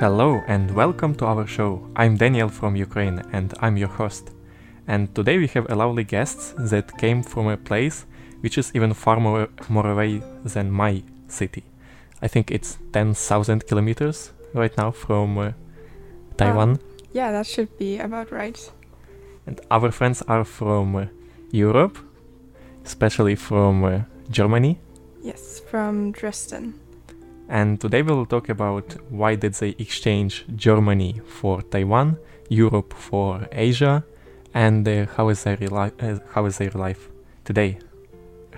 Hello and welcome to our show. I'm Daniel from Ukraine and I'm your host. And today we have a lovely guest that came from a place which is even far more, more away than my city. I think it's 10,000 kilometers right now from uh, Taiwan. Uh, yeah, that should be about right. And our friends are from uh, Europe, especially from uh, Germany. Yes, from Dresden. And today we'll talk about why did they exchange Germany for Taiwan, Europe for Asia, and uh, how is their li- uh, how is their life today.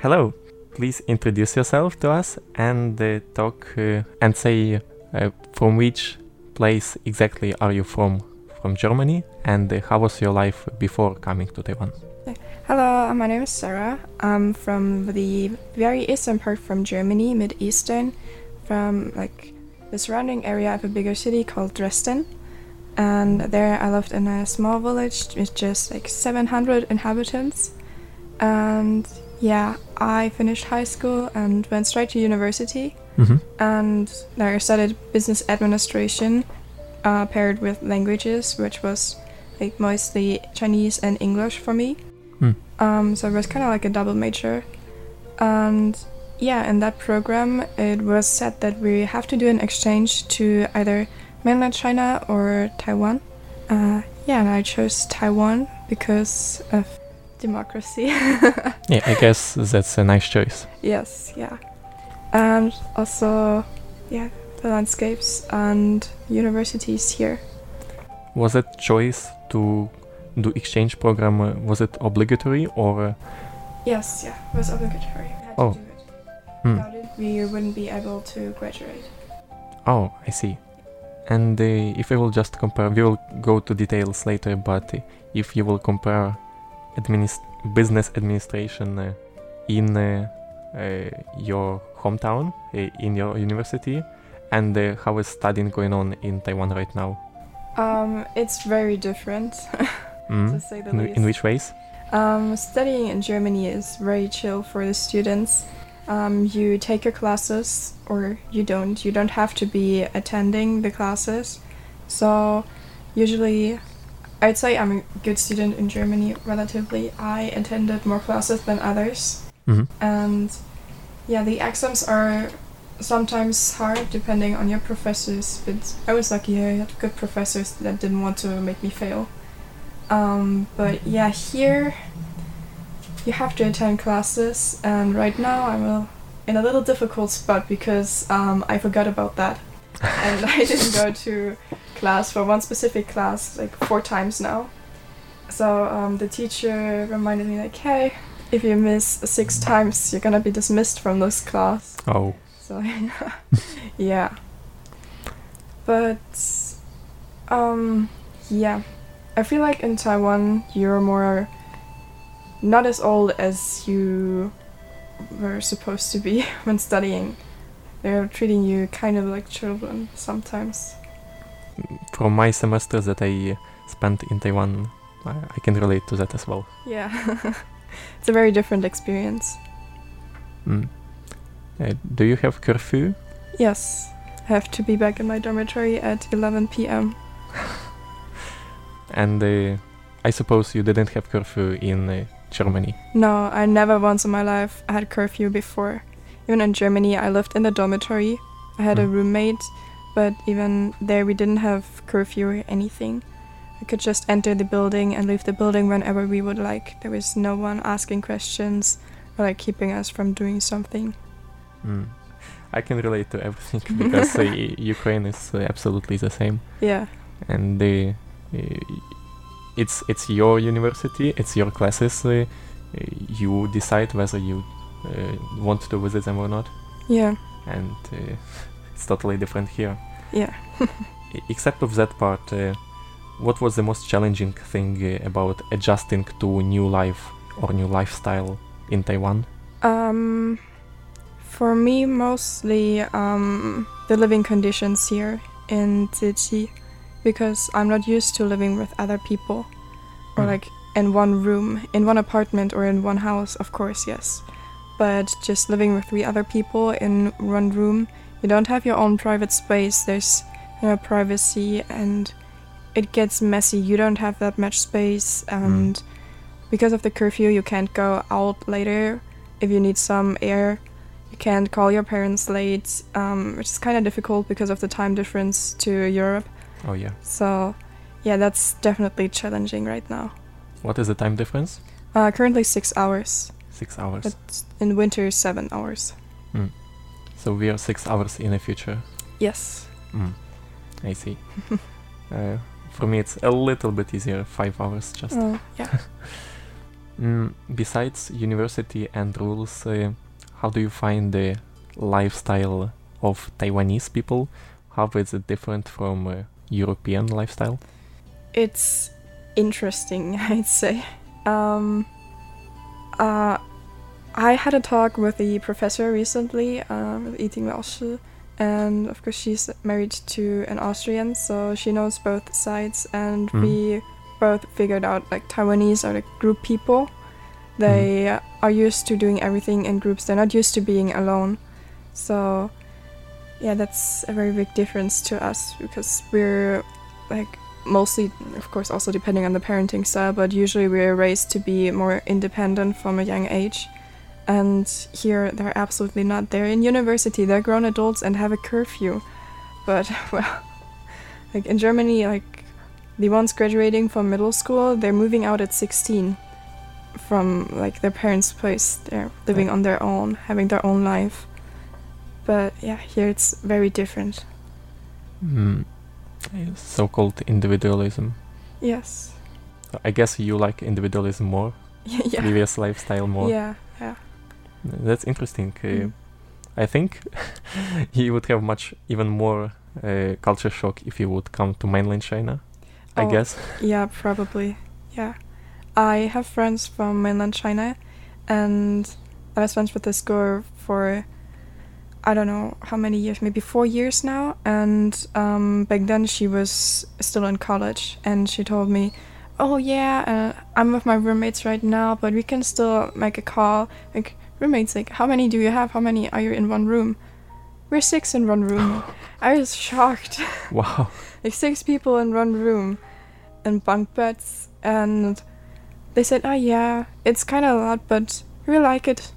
Hello, please introduce yourself to us and uh, talk uh, and say uh, from which place exactly are you from from Germany and uh, how was your life before coming to Taiwan. Hello, my name is Sarah. I'm from the very eastern part from Germany, mid eastern from like the surrounding area of a bigger city called Dresden. And there I lived in a small village with just like 700 inhabitants. And yeah, I finished high school and went straight to university. Mm-hmm. And there I studied business administration uh, paired with languages, which was like mostly Chinese and English for me. Mm. Um, so it was kind of like a double major. And yeah, in that program, it was said that we have to do an exchange to either mainland China or Taiwan. Uh, yeah, and I chose Taiwan because of democracy. yeah, I guess that's a nice choice. Yes, yeah. And also, yeah, the landscapes and universities here. Was it choice to do exchange program? Uh, was it obligatory or? Uh, yes, yeah, it was obligatory. oh. Hmm. Without it, we wouldn't be able to graduate. Oh, I see. And uh, if we will just compare, we will go to details later, but uh, if you will compare administ- business administration uh, in uh, uh, your hometown, uh, in your university, and how is studying going on in Taiwan right now? Um, it's very different, mm. to say the in, least. in which ways? Um, studying in Germany is very chill for the students. Um, you take your classes or you don't. You don't have to be attending the classes. So, usually, I'd say I'm a good student in Germany relatively. I attended more classes than others. Mhm. And yeah, the exams are sometimes hard depending on your professors, but I was lucky I had good professors that didn't want to make me fail. Um, but yeah, here you have to attend classes, and right now I'm a, in a little difficult spot because um, I forgot about that, and I didn't go to class for one specific class like four times now. So um, the teacher reminded me like, hey, if you miss six times, you're gonna be dismissed from this class. Oh. So yeah. But um yeah. I feel like in Taiwan you're more not as old as you were supposed to be when studying. They're treating you kind of like children sometimes. From my semester that I spent in Taiwan, I, can relate to that as well. Yeah, it's a very different experience. Mm. Uh, do you have curfew? Yes, I have to be back in my dormitory at 11 p.m. and uh, I suppose you didn't have curfew in uh, Germany. No, I never once in my life had curfew before. Even in Germany, I lived in the dormitory. I had mm. a roommate, but even there, we didn't have curfew or anything. We could just enter the building and leave the building whenever we would like. There was no one asking questions or like keeping us from doing something. Mm. I can relate to everything because uh, Ukraine is uh, absolutely the same. Yeah. And the uh, it's it's your university, it's your classes. Uh, you decide whether you uh, want to visit them or not. Yeah. And uh, it's totally different here. Yeah. Except of that part, what was the most challenging thing about adjusting to new life or new lifestyle in Taiwan? Um, for me, mostly um, the living conditions here in Chi because I'm not used to living with other people or mm. like in one room, in one apartment or in one house, of course, yes. But just living with three other people in one room, you don't have your own private space, there's no privacy, and it gets messy. You don't have that much space, and mm. because of the curfew, you can't go out later if you need some air. You can't call your parents late, um, which is kind of difficult because of the time difference to Europe. Oh yeah. So, yeah, that's definitely challenging right now. What is the time difference? Uh, currently six hours. Six hours. But in winter, seven hours. Mm. So we are six hours in the future. Yes. Mm. I see. uh, for me, it's a little bit easier. Five hours just. Oh, yeah. mm, besides university and rules, uh, how do you find the lifestyle of Taiwanese people? How is it different from uh, European lifestyle? It's interesting, I'd say. Um, uh, I had a talk with the professor recently, uh, with Yiting and of course she's married to an Austrian, so she knows both sides, and mm. we both figured out like Taiwanese are like group people. They mm. are used to doing everything in groups. They're not used to being alone. So yeah, that's a very big difference to us because we're like mostly, of course, also depending on the parenting style, but usually we're raised to be more independent from a young age. And here they're absolutely not. They're in university, they're grown adults and have a curfew. But, well, like in Germany, like the ones graduating from middle school, they're moving out at 16 from like their parents' place. They're living on their own, having their own life. But yeah, here it's very different. Mm. So-called individualism. Yes. I guess you like individualism more. yeah. Previous lifestyle more. Yeah, yeah. That's interesting. Uh, mm. I think you would have much even more uh, culture shock if you would come to mainland China. Oh, I guess. Yeah, probably. Yeah. I have friends from mainland China, and I was friends with this girl for I don't know how many years, maybe four years now. And um, back then she was still in college, and she told me, "Oh yeah, uh, I'm with my roommates right now, but we can still make a call." Like roommates, like how many do you have? How many are you in one room? We're six in one room. I was shocked. Wow. like six people in one room, and bunk beds, and they said, "Oh yeah, it's kind of a lot, but we like it."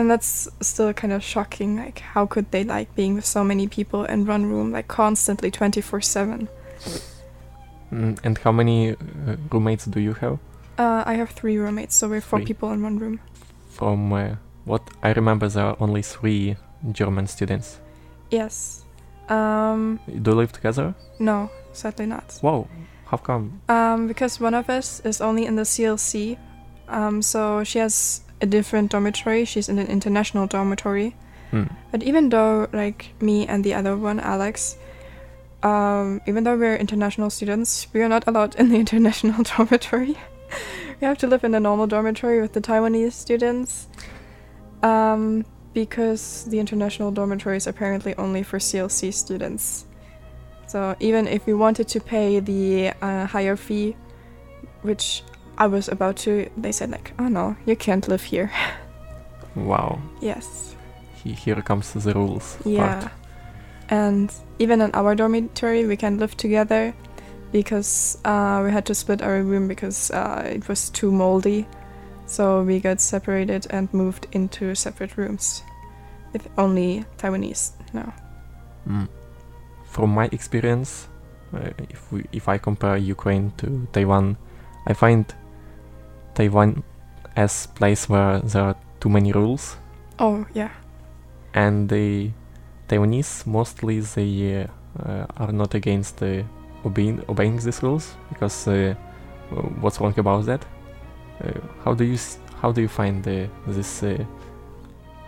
And that's still kind of shocking like how could they like being with so many people in one room like constantly 24 7 mm, and how many uh, roommates do you have? Uh, i have three roommates so we're four three. people in one room. From uh, what i remember there are only three german students. Yes. Um, do you live together? no sadly not. Wow how come? Um, because one of us is only in the clc um, so she has a different dormitory. She's in an international dormitory. Hmm. But even though, like me and the other one, Alex, um, even though we're international students, we are not allowed in the international dormitory. we have to live in a normal dormitory with the Taiwanese students. Um, because the international dormitory is apparently only for CLC students. So even if we wanted to pay the uh, higher fee, which I was about to, they said like, oh no, you can't live here. Wow. Yes. He, here comes the rules. Yeah. Part. And even in our dormitory, we can live together because uh, we had to split our room because uh, it was too moldy. So we got separated and moved into separate rooms with only Taiwanese now. Mm. From my experience, uh, if we if I compare Ukraine to Taiwan, I find Taiwan as place where there are too many rules. Oh yeah. And the Taiwanese mostly they uh, are not against uh, obeying obeying these rules because uh, what's wrong about that? Uh, how do you how do you find this uh,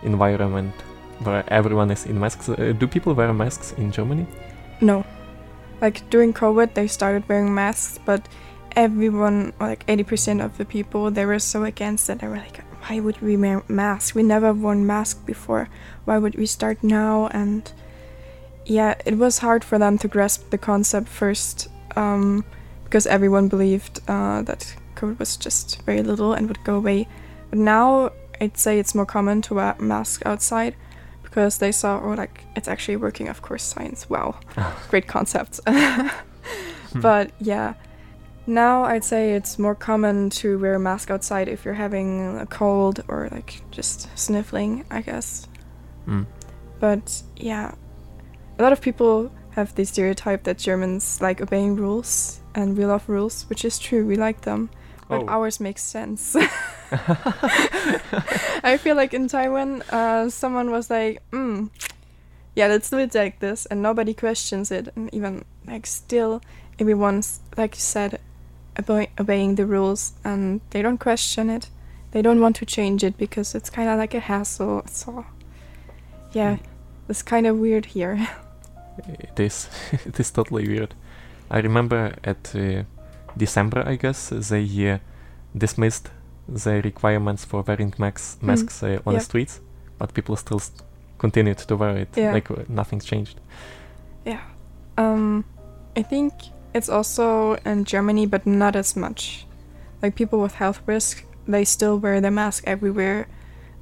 environment where everyone is in masks? Uh, do people wear masks in Germany? No. Like during COVID, they started wearing masks, but everyone, like 80% of the people, they were so against it. They were like, why would we wear masks? We never worn masks before. Why would we start now? And yeah, it was hard for them to grasp the concept first um, because everyone believed uh, that COVID was just very little and would go away. But now I'd say it's more common to wear masks outside because they saw, oh, like it's actually working. Of course, science. Wow, great concepts. but yeah, now I'd say it's more common to wear a mask outside if you're having a cold or like just sniffling, I guess. Mm. But yeah, a lot of people have the stereotype that Germans like obeying rules and we love rules, which is true. We like them, but oh. ours makes sense. I feel like in Taiwan, uh, someone was like, mm, "Yeah, let's do it like this," and nobody questions it, and even like still, everyone's like you said, obe- obeying the rules, and they don't question it. They don't want to change it because it's kind of like a hassle. So, yeah, it's kind of weird here. it is. it is totally weird. I remember at uh, December, I guess, they uh, dismissed the requirements for wearing max- masks mm. uh, on the streets, but people still st- continued to wear it. Yeah. Like nothing's changed. Yeah. Um, I think it's also in Germany, but not as much. Like people with health risk, they still wear their mask everywhere.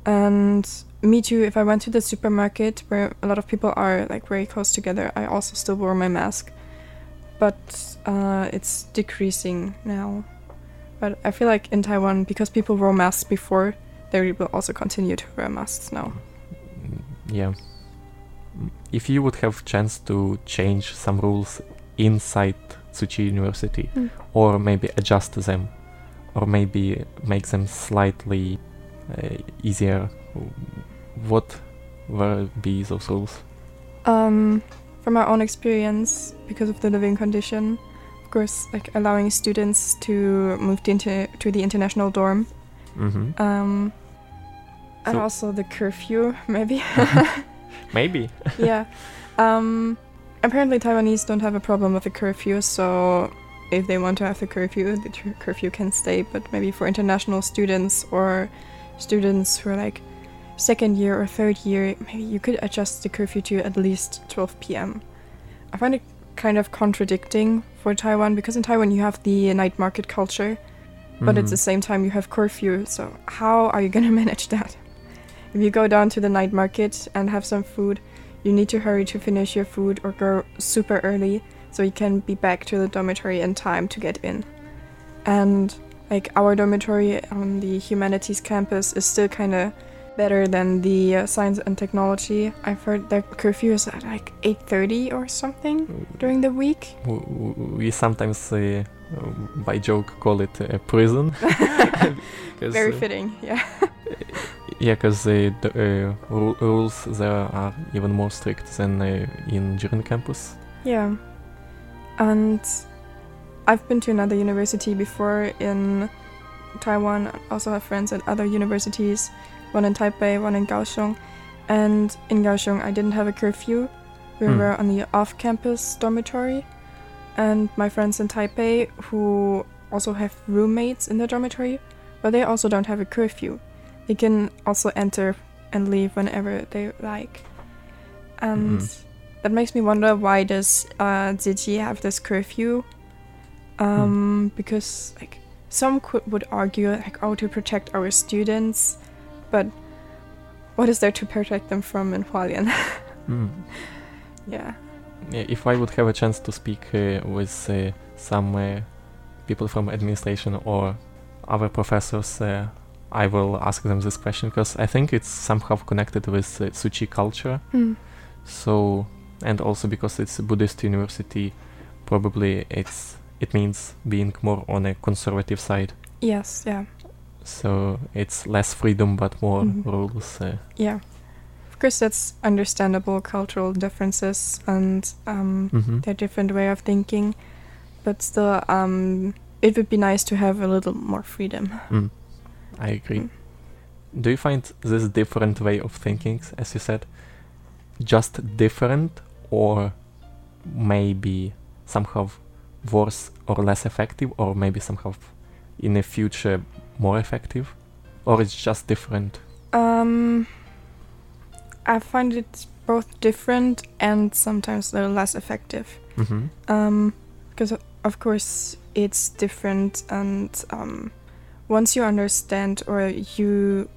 And me too, if I went to the supermarket where a lot of people are like very close together, I also still wore my mask. But uh, it's decreasing now. But I feel like in Taiwan, because people wore masks before, they will also continue to wear masks now. Yeah. If you would have chance to change some rules inside Tzu Chi University, mm. or maybe adjust them, or maybe make them slightly uh, easier, what will be those rules? Um, from our own experience, because of the living condition, of course, like allowing students to move to, inter- to the international dorm. Mm-hmm. Um, and also the curfew, maybe. maybe. yeah. Um, apparently, Taiwanese don't have a problem with the curfew, so if they want to have the curfew, the curfew can stay. But maybe for international students or students who are like second year or third year, maybe you could adjust the curfew to at least 12 p.m. I find it kind of contradicting for Taiwan because in Taiwan you have the night market culture, but Mhm. at the same time you have curfew. So how are you gonna manage that? If you go down to the night market and have some food, you need to hurry to finish your food or go super early so you can be back to the dormitory in time to get in. And like our dormitory on the humanities campus is still kind of better than the uh, science and technology. I've heard their curfew is at like 8:30 or something during the week. We sometimes, uh, by joke, call it a prison. Very uh, fitting, yeah. Yeah, because uh, the uh, ru- rules there are even more strict than uh, in Jiren campus. Yeah. And I've been to another university before in Taiwan. I also have friends at other universities, one in Taipei, one in Kaohsiung. And in Kaohsiung, I didn't have a curfew, We Hmm. were on the off-campus dormitory, and my friends in Taipei who also have roommates in the dormitory, but they also don't have a curfew. They can also enter and leave whenever they like. And Mhm. that makes me wonder why does uh, Tzu Chi have this curfew? Um, Because like some could, would argue like oh to protect our students, but what is there to protect them from in Hualien? Mm. yeah. If I would have a chance to speak uh, with uh, some uh, people from administration or other professors, uh, I will ask them this question because I think it's somehow connected with uh, Tzu Chi culture. Hmm. So, and also because it's a Buddhist university, probably it's it means being more on a conservative side. Yes, yeah. So it's less freedom but more Mhm. rules. Uh, Yeah. Course, that's understandable cultural differences and um, Mhm. their different way of thinking, but still, um, it would be nice to have a little more freedom. Mm. I agree. Do you find this different way of thinking, as you said, just different or maybe somehow worse or less effective or maybe somehow in the future more effective? Or it's just different? Um, I find it both different and sometimes a little less effective. Mhm. Um, because of course it's different, and um, once you understand or you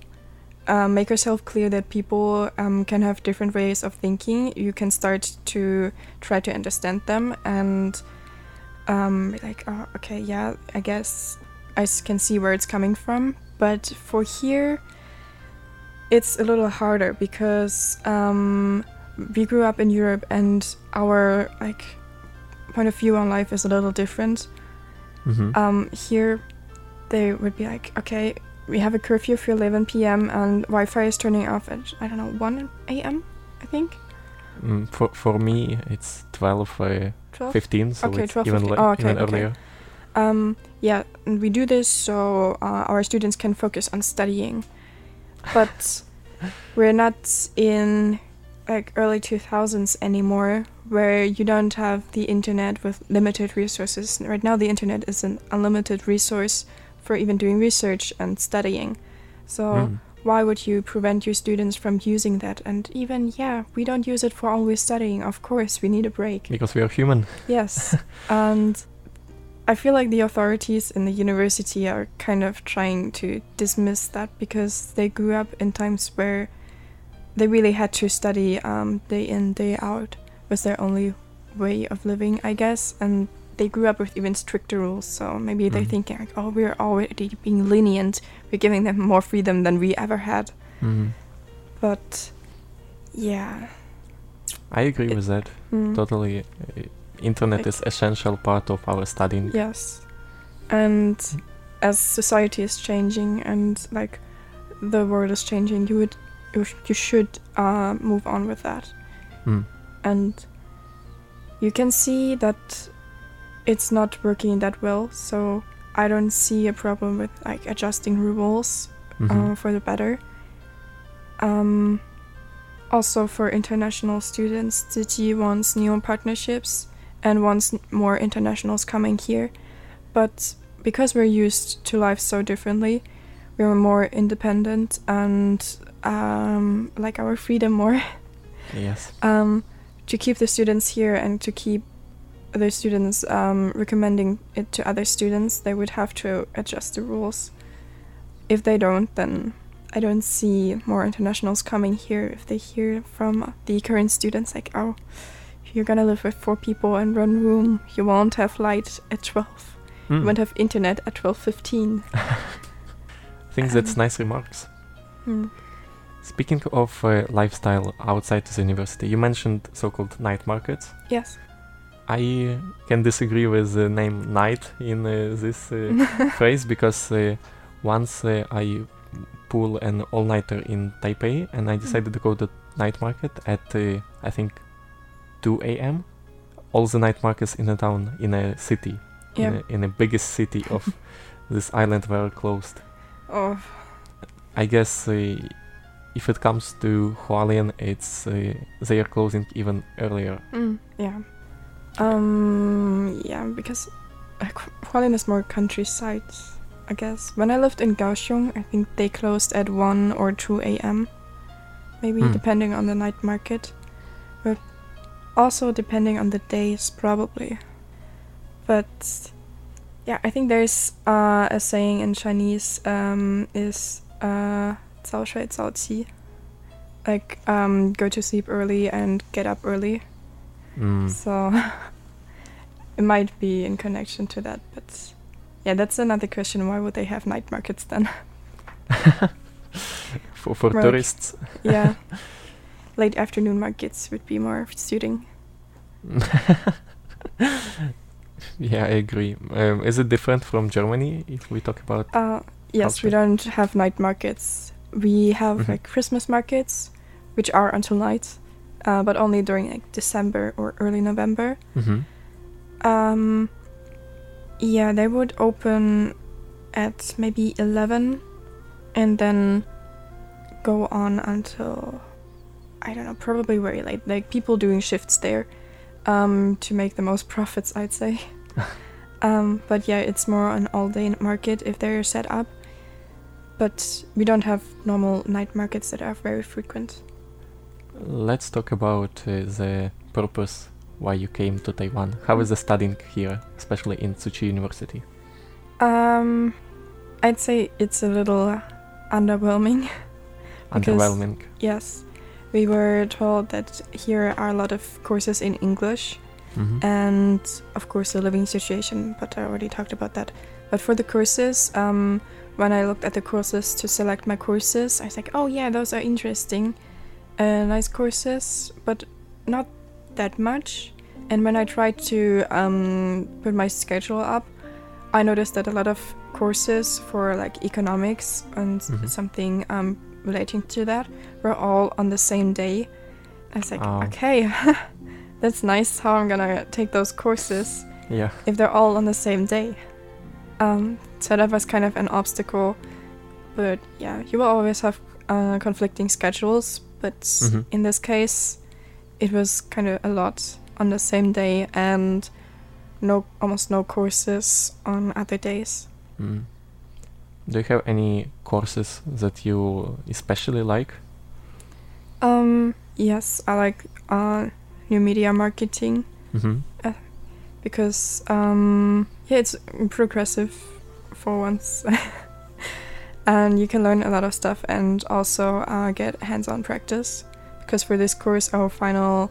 uh, make yourself clear that people um, can have different ways of thinking, you can start to try to understand them and um, like, oh, okay, yeah, I guess I can see where it's coming from. But for here, it's a little harder because um, we grew up in Europe and our like point of view on life is a little different. Mhm. Um, here, they would be like, okay, we have a curfew for 11 p.m. and Wi-Fi is turning off at I don't know 1 a.m. I think. Mm, for for me, it's 12, uh, 12? 15, so okay, it's 12, even, 15. le- oh, okay, even okay. earlier. Um, yeah, and we do this so uh, our students can focus on studying, but we're not in like early 2000s anymore, where you don't have the internet with limited resources. Right now, the internet is an unlimited resource for even doing research and studying. So Mm. why would you prevent your students from using that? And even yeah, we don't use it for always studying. Of course, we need a break. Because we are human. Yes. and I feel like the authorities in the university are kind of trying to dismiss that because they grew up in times where they really had to study um, day in, day out was their only way of living, I guess. And they grew up with even stricter rules. So maybe they're Mhm. thinking, like, oh, we're already being lenient. We're giving them more freedom than we ever had. Mhm. But yeah. I agree with that. Mm. Totally. Uh, internet Like- is essential part of our studying. Yes. And as society is changing and like the world is changing, you would you, sh- you should uh, move on with that. Mm. And you can see that it's not working that well. So I don't see a problem with like adjusting rules uh, Mhm. for the better. Um, also for international students, Tzu Chi wants new partnerships and wants more internationals coming here. But because we're used to life so differently, we're more independent and um, like our freedom more. Yes. um, to keep the students here and to keep the students um, recommending it to other students, they would have to adjust the rules. If they don't, then I don't see more internationals coming here. If they hear from the current students, like, oh, you're gonna live with four people in one room, you won't have light at 12, you Mm. won't have internet at 12.15. I think that's nice remarks. Hmm. Speaking of uh, lifestyle outside the university, you mentioned so-called night markets. Yes. I can disagree with the name night in uh, this uh, phrase because uh, once uh, I pull an all-nighter in Taipei and I decided to go to night market at uh, I think 2 a.m. All the night markets in a town in a city, Yeah. in, a, in the biggest city of this island were closed. Oh. I guess uh, if it comes to Hualien, it's uh, they are closing even earlier. Mm, yeah. Um, yeah, because uh, Hualien is more countryside, I guess. When I lived in Kaohsiung, I think they closed at 1 or 2 a.m. Maybe, Hmm. depending on the night market also depending on the days, probably. But yeah, I think there's uh, a saying in Chinese um, is uh, "zao like um, go to sleep early and get up early. Mm. So it might be in connection to that, but yeah, that's another question. Why would they have night markets then? for for tourists. yeah. Late afternoon markets would be more suiting. yeah, I agree. Um, is it different from Germany if we talk about? Uh, yes, we don't have night markets. We have Mhm. like Christmas markets, which are until night, uh, but only during like December or early November. Mhm. Um, yeah, they would open at maybe 11 and then go on until, I don't know, probably very late. Like people doing shifts there um, to make the most profits, I'd say. um, but yeah, it's more an all day market if they're set up. But we don't have normal night markets that are very frequent. Let's talk about uh, the purpose why you came to Taiwan. How is the studying here, especially in Tzu Chi University? Um, I'd say it's a little underwhelming. because- Underwhelming. Yes, we were told that here are a lot of courses in English, Mhm. and of course the living situation. But I already talked about that. But for the courses, um, when I looked at the courses to select my courses, I was like, oh yeah, those are interesting, uh, nice courses, but not that much. And when I tried to um, put my schedule up, I noticed that a lot of courses for like economics and Mhm. something um, relating to that were all on the same day. I was like, Oh. okay, that's nice how I'm gonna take those courses Yeah. if they're all on the same day. Um, so that was kind of an obstacle. But yeah, you will always have uh, conflicting schedules. But Mhm. in this case, it was kind of a lot on the same day and no almost no courses on other days. Mm. Do you have any courses that you especially like? Um, yes, I like uh, new media marketing Mm-hmm. because um, yeah, it's progressive for once, and you can learn a lot of stuff and also uh, get hands-on practice. Because for this course, our final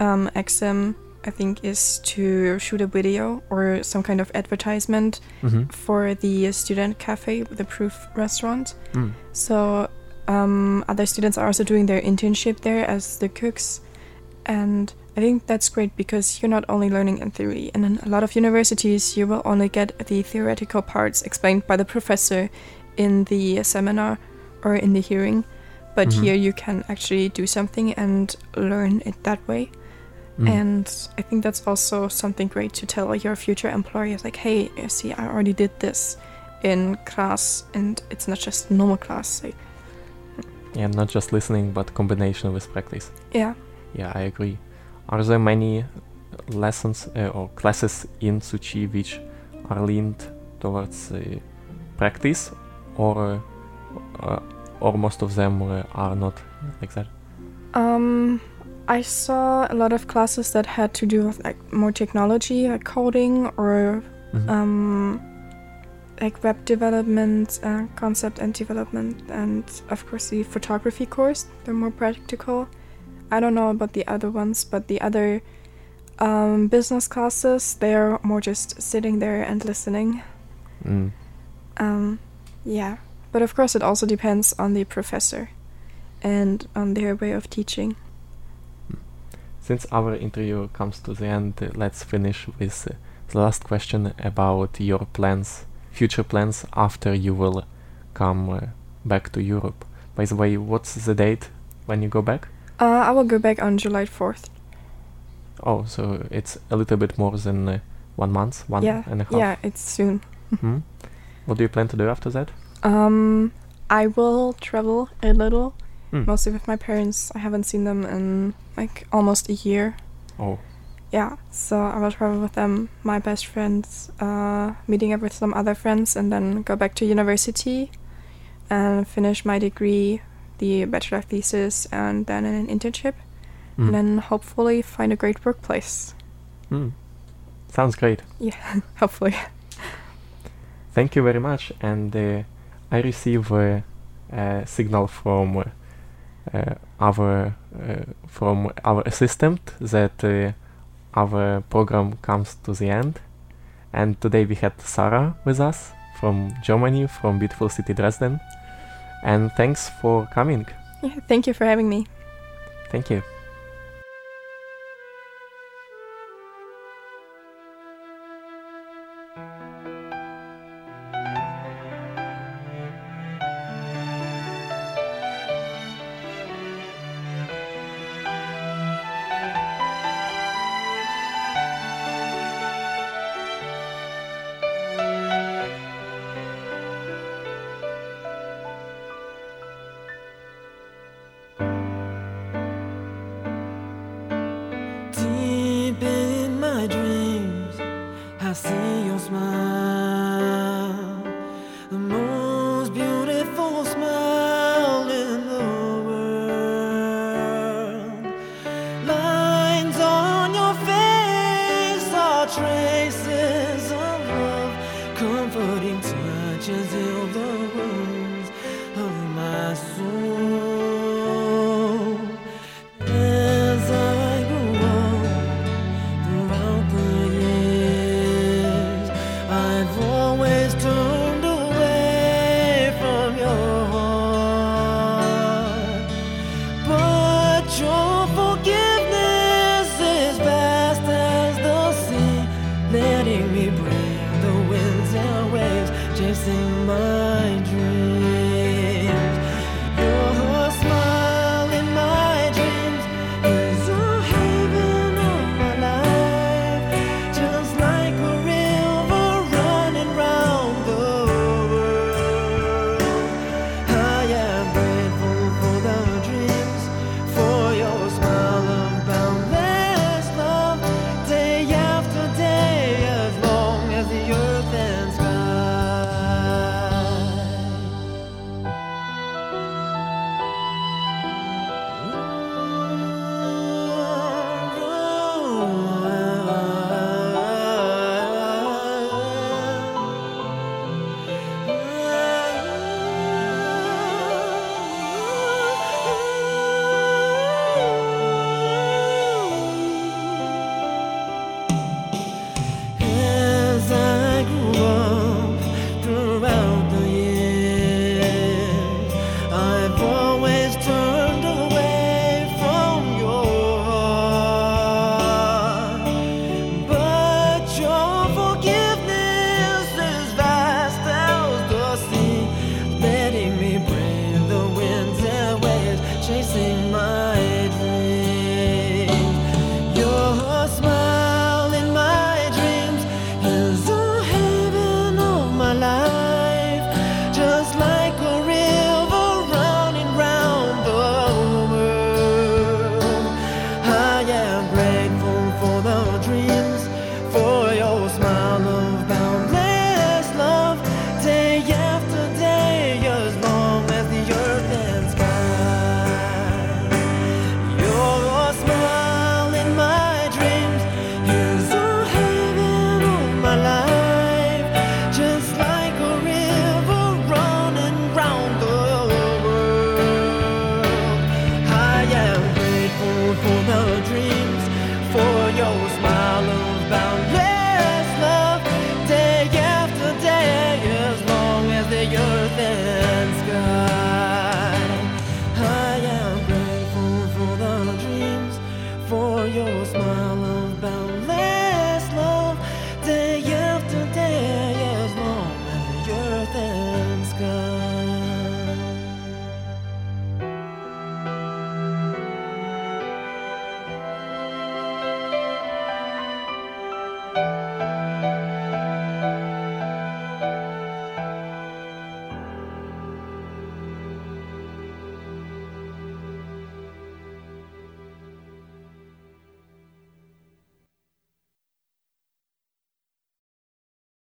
um, exam, I think, is to shoot a video or some kind of advertisement Mhm. for the student cafe, the Proof restaurant. Mm. So um, other students are also doing their internship there as the cooks, and I think that's great because you're not only learning in theory. And in a lot of universities, you will only get the theoretical parts explained by the professor in the seminar or in the hearing. But Mhm. here you can actually do something and learn it that way. Mm. And I think that's also something great to tell your future employers like, hey, see, I already did this in class, and it's not just normal class. Like, Yeah, not just listening, but combination with practice. yeah. Yeah, I agree. Are there many lessons uh, or classes in Tzu Chi which are leaned towards uh, practice, or uh, or most of them uh, are not like that? Um, I saw a lot of classes that had to do with like more technology, like coding or Mhm. um, like web development, uh, concept and development, and of course the photography course. They're more practical. I don't know about the other ones, but the other um, business classes, they're more just sitting there and listening. Mm. Um, yeah, but of course it also depends on the professor and on their way of teaching. Since our interview comes to the end, let's finish with uh, the last question about your plans, future plans after you will come uh, back to Europe. By the way, what's the date when you go back? Uh, I will go back on July 4th. Oh, so it's a little bit more than uh, one month, one yeah, and a half. yeah, it's soon. Hmm? What do you plan to do after that? Um, I will travel a little Mm. Mostly with my parents. I haven't seen them in like almost a year. Oh. Yeah, so I will travel with them, my best friends, uh, meeting up with some other friends, and then go back to university and finish my degree, the bachelor thesis, and then an internship, mm. and then hopefully find a great workplace. Mm. Sounds great. Yeah, hopefully. Thank you very much, and uh, I receive a signal from uh, our uh, from our assistant that uh, our program comes to the end. And today we had Sarah with us from Germany, from beautiful city Dresden. And thanks for coming. Yeah, thank you for having me. Thank you.